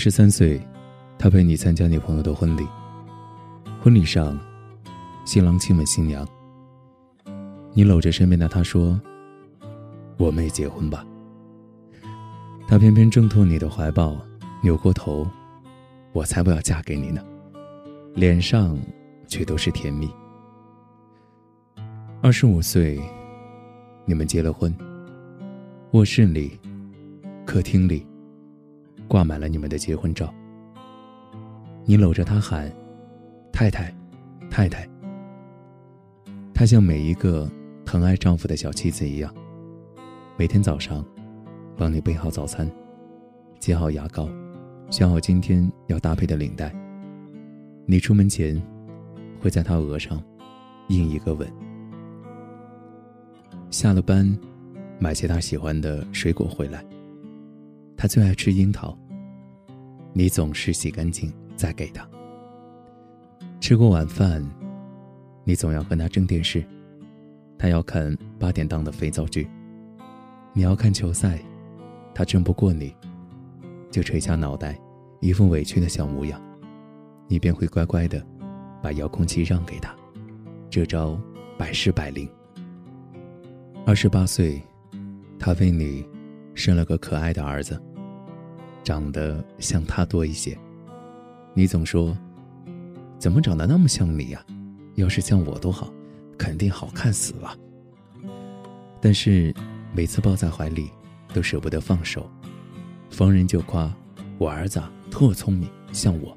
十三岁，他陪你参加你朋友的婚礼。婚礼上，新郎亲吻新娘。你搂着身边的他说：“我们也结婚吧。”他偏偏挣脱你的怀抱，扭过头：“我才不要嫁给你呢。”脸上却都是甜蜜。二十五岁，你们结了婚。卧室里，客厅里。挂满了你们的结婚照。你搂着她喊：“太太，太太。”她像每一个疼爱丈夫的小妻子一样，每天早上帮你备好早餐，接好牙膏，选好今天要搭配的领带。你出门前会在她额上印一个吻。下了班，买些她喜欢的水果回来。他最爱吃樱桃。你总是洗干净再给他。吃过晚饭，你总要和他争电视。他要看八点档的肥皂剧。你要看球赛，他争不过你，就垂下脑袋，一副委屈的小模样。你便会乖乖的把遥控器让给他。这招百试百灵。二十八岁，他为你生了个可爱的儿子。长得像他多一些，你总说，怎么长得那么像你呀？要是像我多好，肯定好看死了。但是每次抱在怀里，都舍不得放手，逢人就夸我儿子特聪明，像我。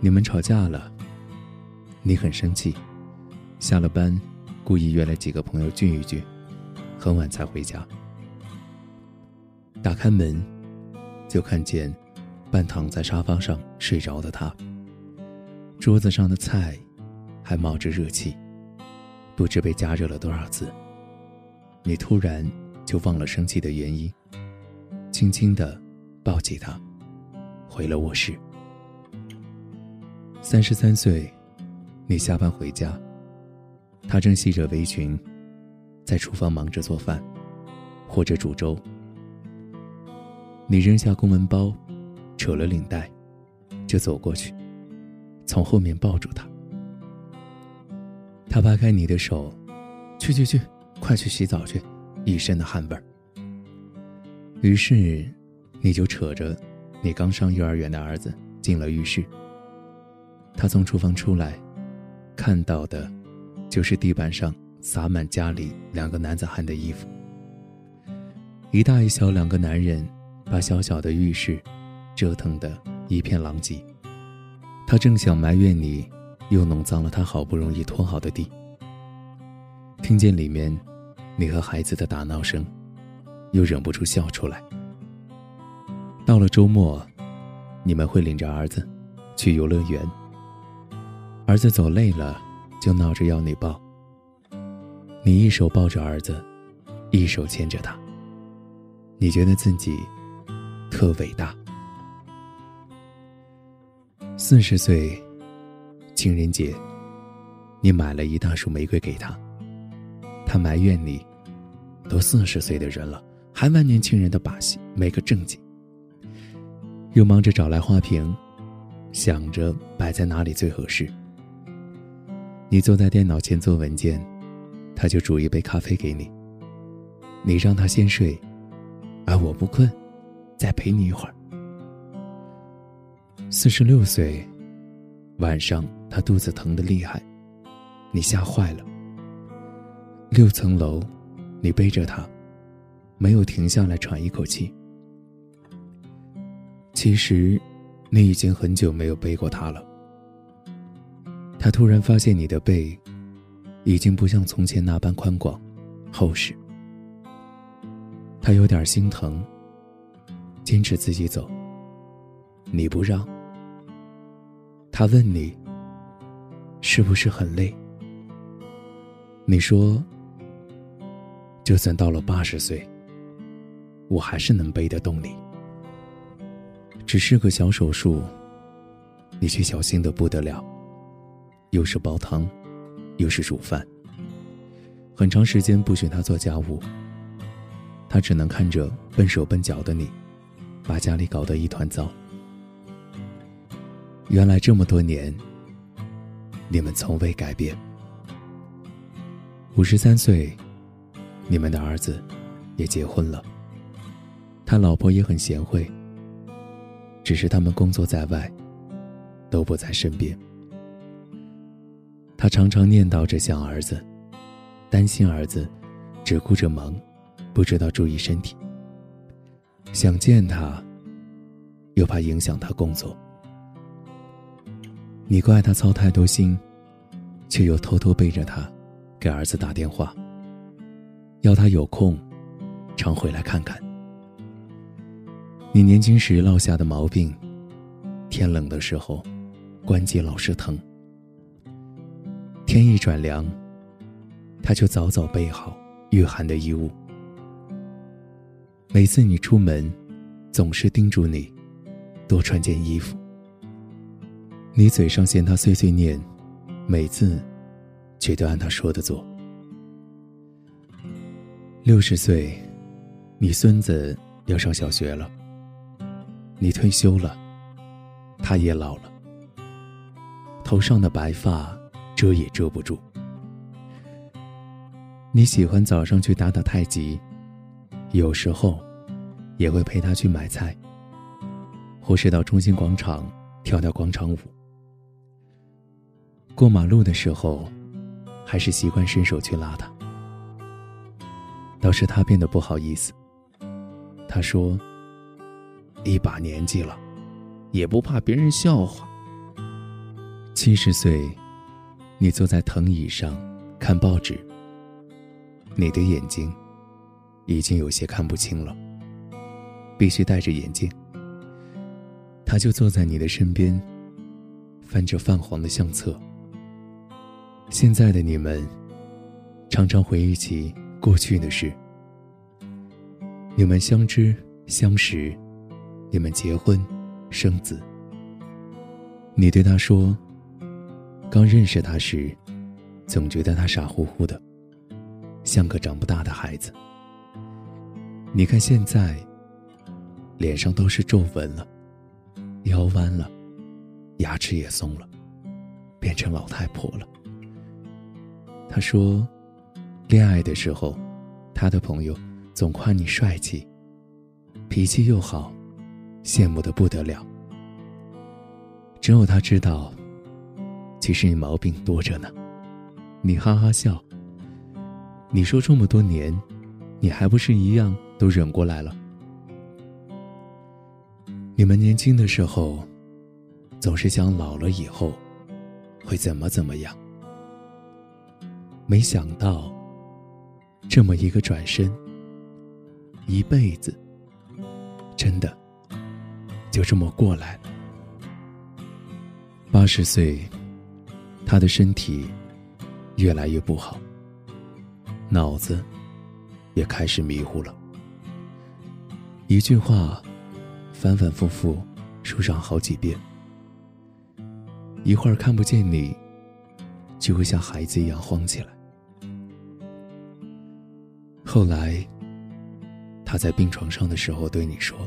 你们吵架了，你很生气，下了班，故意约了几个朋友聚一聚，很晚才回家。打开门，就看见半躺在沙发上睡着的他。桌子上的菜还冒着热气，不知被加热了多少次。你突然就忘了生气的原因，轻轻的抱起他，回了卧室。三十三岁，你下班回家，他正系着围裙，在厨房忙着做饭，或者煮粥。你扔下公文包，扯了领带，就走过去，从后面抱住他。他扒开你的手，去去去，快去洗澡去，一身的汗味儿。于是，你就扯着你刚上幼儿园的儿子进了浴室。他从厨房出来，看到的，就是地板上洒满家里两个男子汉的衣服，一大一小两个男人。把小小的浴室折腾得一片狼藉，他正想埋怨你，又弄脏了他好不容易拖好的地。听见里面你和孩子的打闹声，又忍不住笑出来。到了周末，你们会领着儿子去游乐园。儿子走累了，就闹着要你抱。你一手抱着儿子，一手牵着他。你觉得自己。特伟大。四十岁，情人节，你买了一大束玫瑰给他，他埋怨你，都四十岁的人了，还玩年轻人的把戏，没个正经。又忙着找来花瓶，想着摆在哪里最合适。你坐在电脑前做文件，他就煮一杯咖啡给你。你让他先睡，而我不困。再陪你一会儿。四十六岁，晚上他肚子疼的厉害，你吓坏了。六层楼，你背着他，没有停下来喘一口气。其实，你已经很久没有背过他了。他突然发现你的背，已经不像从前那般宽广、厚实。他有点心疼。坚持自己走，你不让。他问你，是不是很累？你说，就算到了八十岁，我还是能背得动你。只是个小手术，你却小心的不得了，又是煲汤，又是煮饭，很长时间不许他做家务，他只能看着笨手笨脚的你。把家里搞得一团糟。原来这么多年，你们从未改变。五十三岁，你们的儿子也结婚了，他老婆也很贤惠。只是他们工作在外，都不在身边。他常常念叨着想儿子，担心儿子只顾着忙，不知道注意身体。想见他，又怕影响他工作。你怪他操太多心，却又偷偷背着他给儿子打电话，要他有空常回来看看。你年轻时落下的毛病，天冷的时候，关节老是疼。天一转凉，他就早早备好御寒的衣物。每次你出门，总是叮嘱你多穿件衣服。你嘴上嫌他碎碎念，每次却都按他说的做。六十岁，你孙子要上小学了。你退休了，他也老了，头上的白发遮也遮不住。你喜欢早上去打打太极，有时候也会陪他去买菜，或是到中心广场跳跳广场舞。过马路的时候，还是习惯伸手去拉他。倒是他变得不好意思，他说。一把年纪了，也不怕别人笑话。七十岁，你坐在藤椅上看报纸，你的眼睛已经有些看不清了，必须戴着眼镜。他就坐在你的身边，翻着泛黄的相册。现在的你们，常常回忆起过去的事。你们相知相识。你们结婚，生子。你对他说：“刚认识他时，总觉得他傻乎乎的，像个长不大的孩子。你看现在，脸上都是皱纹了，腰弯了，牙齿也松了，变成老太婆了。”他说：“恋爱的时候，他的朋友总夸你帅气，脾气又好。”羡慕的不得了，只有他知道，其实你毛病多着呢。你哈哈笑，你说这么多年，你还不是一样都忍过来了？你们年轻的时候，总是想老了以后会怎么怎么样，没想到，这么一个转身，一辈子，真的。就这么过来了。八十岁，他的身体越来越不好，脑子也开始迷糊了。一句话，反反复复说上好几遍。一会儿看不见你，就会像孩子一样慌起来。后来，他在病床上的时候对你说。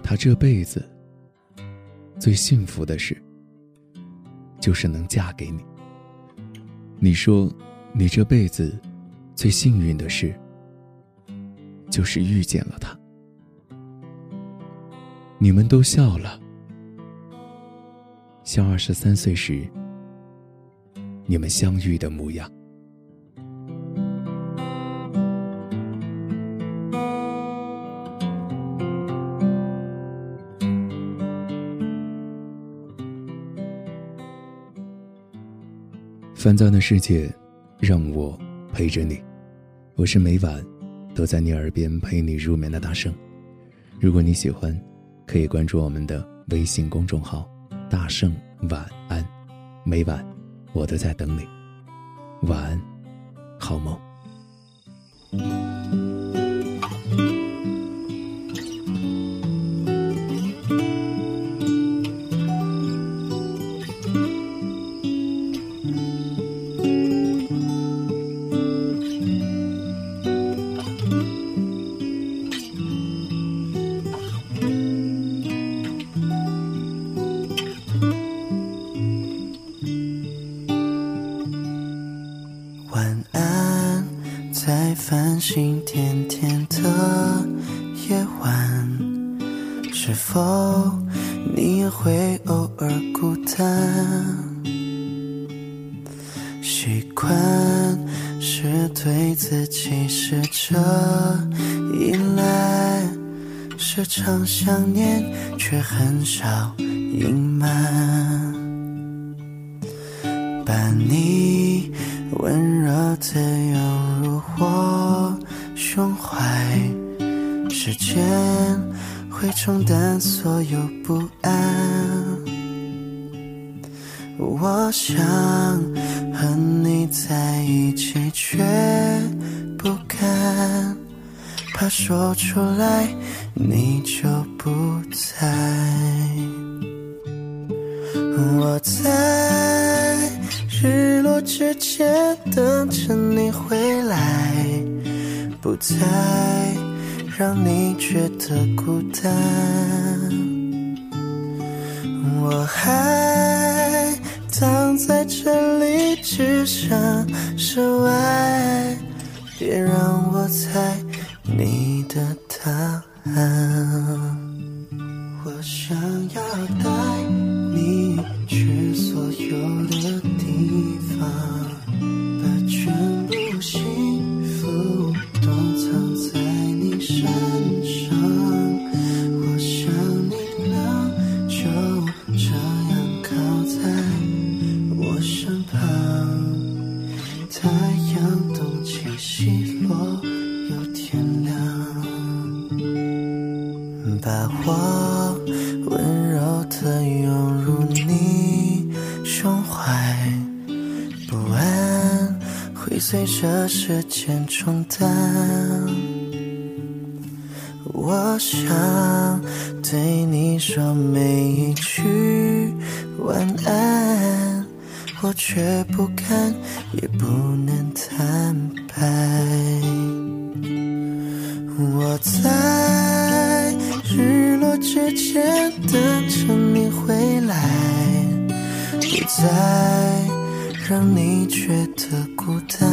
他这辈子最幸福的事，就是能嫁给你。你说，你这辈子最幸运的事，就是遇见了他。你们都笑了，像二十三岁时你们相遇的模样。烦躁的世界，让我陪着你。我是每晚都在你耳边陪你入眠的大圣。如果你喜欢，可以关注我们的微信公众号“大圣晚安”。每晚我都在等你。晚安，好梦。是否你也会偶尔孤单？习惯是对自己试着依赖，时常想念却很少隐瞒，把你。温柔的涌入我胸怀，时间会冲淡所有不安。我想和你在一起，却不敢，怕说出来你就不在。我在。日落之前等着你回来，不再让你觉得孤单。我还躺在这里，只想室外，别让我猜你的答案。我想要的温柔的拥入你胸怀，不安会随着时间冲淡。我想对你说每一句晚安，我却不敢，也不能坦白。我在。日落之前等着你回来，不再让你觉得孤单。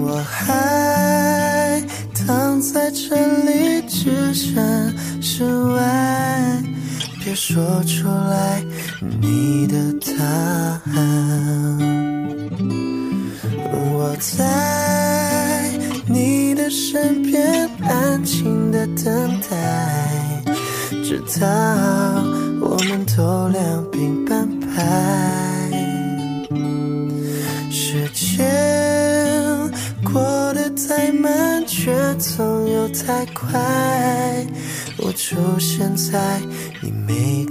我还躺在这里，只剩室外，别说出来你的答案。我在你的身边。安静的等待，直到我们都两鬓斑白。时间过得太慢，却总有太快。我出现在你每